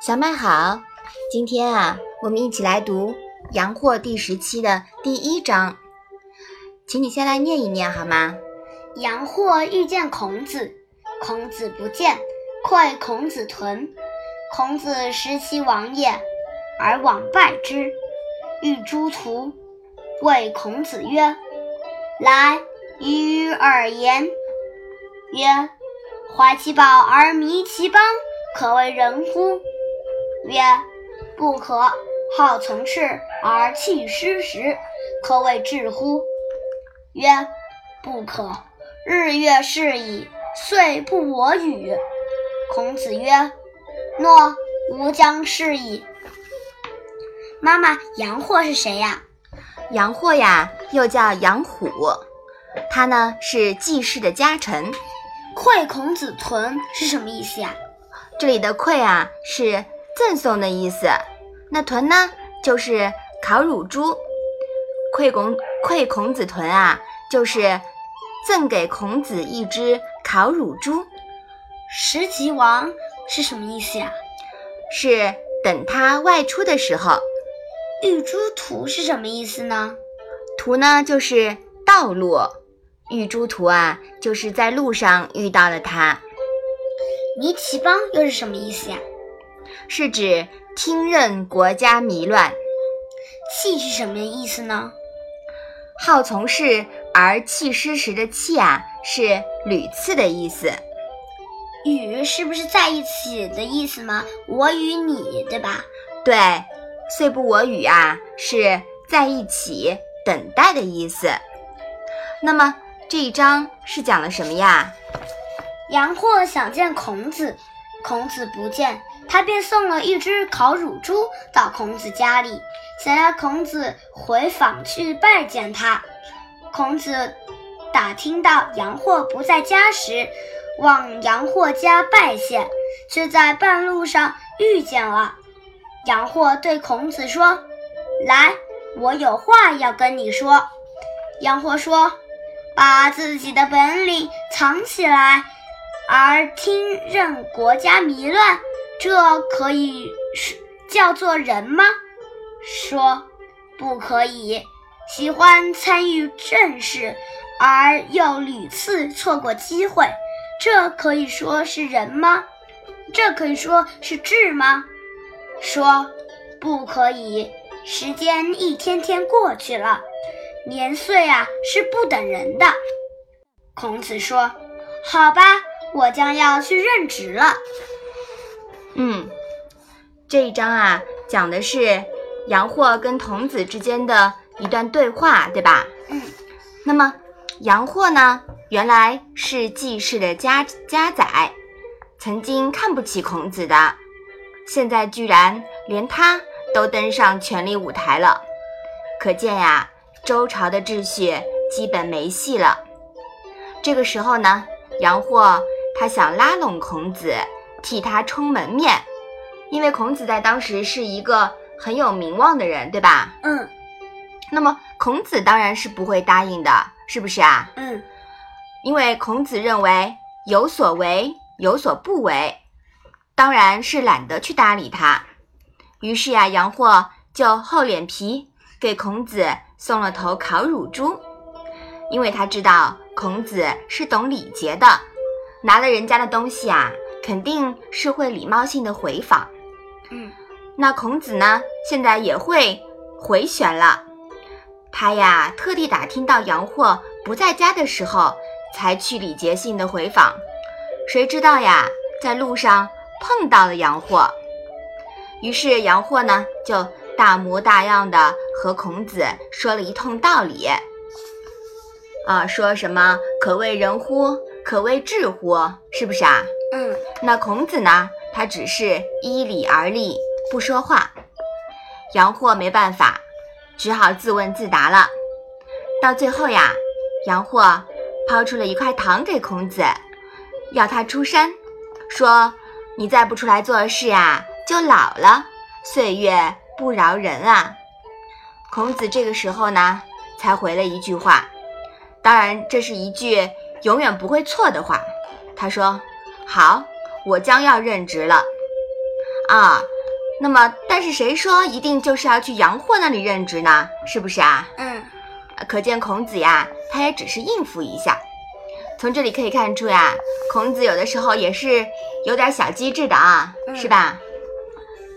小麦好，今天啊，我们一起来读《阳货》第十期的第一章，请你先来念一念好吗？阳货遇见孔子，孔子不见，窥孔子屯。孔子食其亡也，而往拜之，欲诸徒。谓孔子曰：“来，与尔言。”曰：“怀其宝而迷其邦，可谓仁乎？”曰：“不可。好从事而弃失时，可谓智乎？”曰：“不可。日月逝矣，岁不我与。”孔子曰：“诺，吾将事矣。”妈妈，杨货是谁呀？杨货呀，又叫杨虎，他呢是季氏的家臣。馈孔子豚是什么意思呀？这里的馈啊是赠送的意思，那豚呢就是烤乳猪。馈孔馈孔子豚啊，就是赠给孔子一只烤乳猪。食其亡是什么意思呀？是等他外出的时候。玉诸途是什么意思呢？途呢就是道路，遇诸途啊就是在路上遇到了他。迷奇邦又是什么意思呀？是指听任国家迷乱。弃是什么意思呢？好从事而弃师时的弃啊是屡次的意思。与是不是在一起的意思吗？我与你，对吧？对。岁不我与啊，是在一起等待的意思。那么这一章是讲了什么呀？杨货想见孔子，孔子不见，他便送了一只烤乳猪到孔子家里，想要孔子回访去拜见他。孔子打听到杨货不在家时，往杨货家拜谢，却在半路上遇见了。杨货对孔子说：“来，我有话要跟你说。”杨货说：“把自己的本领藏起来，而听任国家迷乱，这可以是叫做人吗？”说：“不可以。喜欢参与政事，而又屡次错过机会，这可以说是人吗？这可以说是智吗？”说不可以，时间一天天过去了，年岁啊是不等人的。孔子说：“好吧，我将要去任职了。”嗯，这一章啊讲的是杨货跟童子之间的一段对话，对吧？嗯。那么杨货呢，原来是季氏的家家宰，曾经看不起孔子的。现在居然连他都登上权力舞台了，可见呀，周朝的秩序基本没戏了。这个时候呢，杨霍他想拉拢孔子，替他充门面，因为孔子在当时是一个很有名望的人，对吧？嗯。那么孔子当然是不会答应的，是不是啊？嗯。因为孔子认为有所为，有所不为。当然是懒得去搭理他，于是呀，杨霍就厚脸皮给孔子送了头烤乳猪，因为他知道孔子是懂礼节的，拿了人家的东西啊，肯定是会礼貌性的回访。嗯，那孔子呢，现在也会回旋了，他呀，特地打听到杨货不在家的时候，才去礼节性的回访，谁知道呀，在路上。碰到了杨货，于是杨货呢就大模大样的和孔子说了一通道理，啊，说什么可谓人乎？可谓智乎？是不是啊？嗯。那孔子呢，他只是依礼而立，不说话。杨货没办法，只好自问自答了。到最后呀，杨货抛出了一块糖给孔子，要他出山，说。你再不出来做事呀，就老了，岁月不饶人啊！孔子这个时候呢，才回了一句话，当然这是一句永远不会错的话。他说：“好，我将要任职了。”啊，那么但是谁说一定就是要去杨货那里任职呢？是不是啊？嗯，可见孔子呀，他也只是应付一下。从这里可以看出呀，孔子有的时候也是有点小机智的啊，是吧？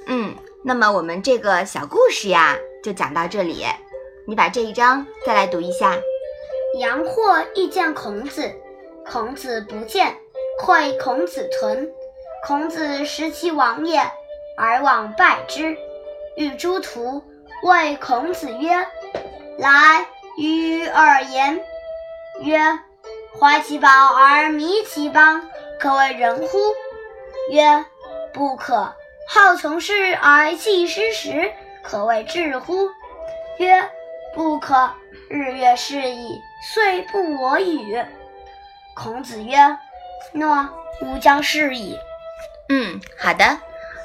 嗯，那么我们这个小故事呀，就讲到这里。你把这一章再来读一下。杨货亦见孔子，孔子不见，会孔子屯。孔子食其亡也，而往拜之。欲诸徒，谓孔子曰：“来，与尔言。”曰：“怀其宝而迷其邦，可谓人乎？”曰：“不可。”好从事而弃师时，可谓智乎？曰：不可。日月是矣，岁不我与。孔子曰：诺，吾将事矣。嗯，好的。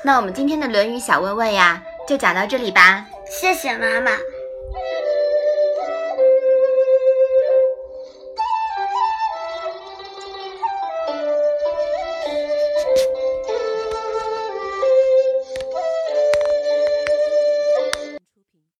那我们今天的《论语》小问问呀，就讲到这里吧。谢谢妈妈。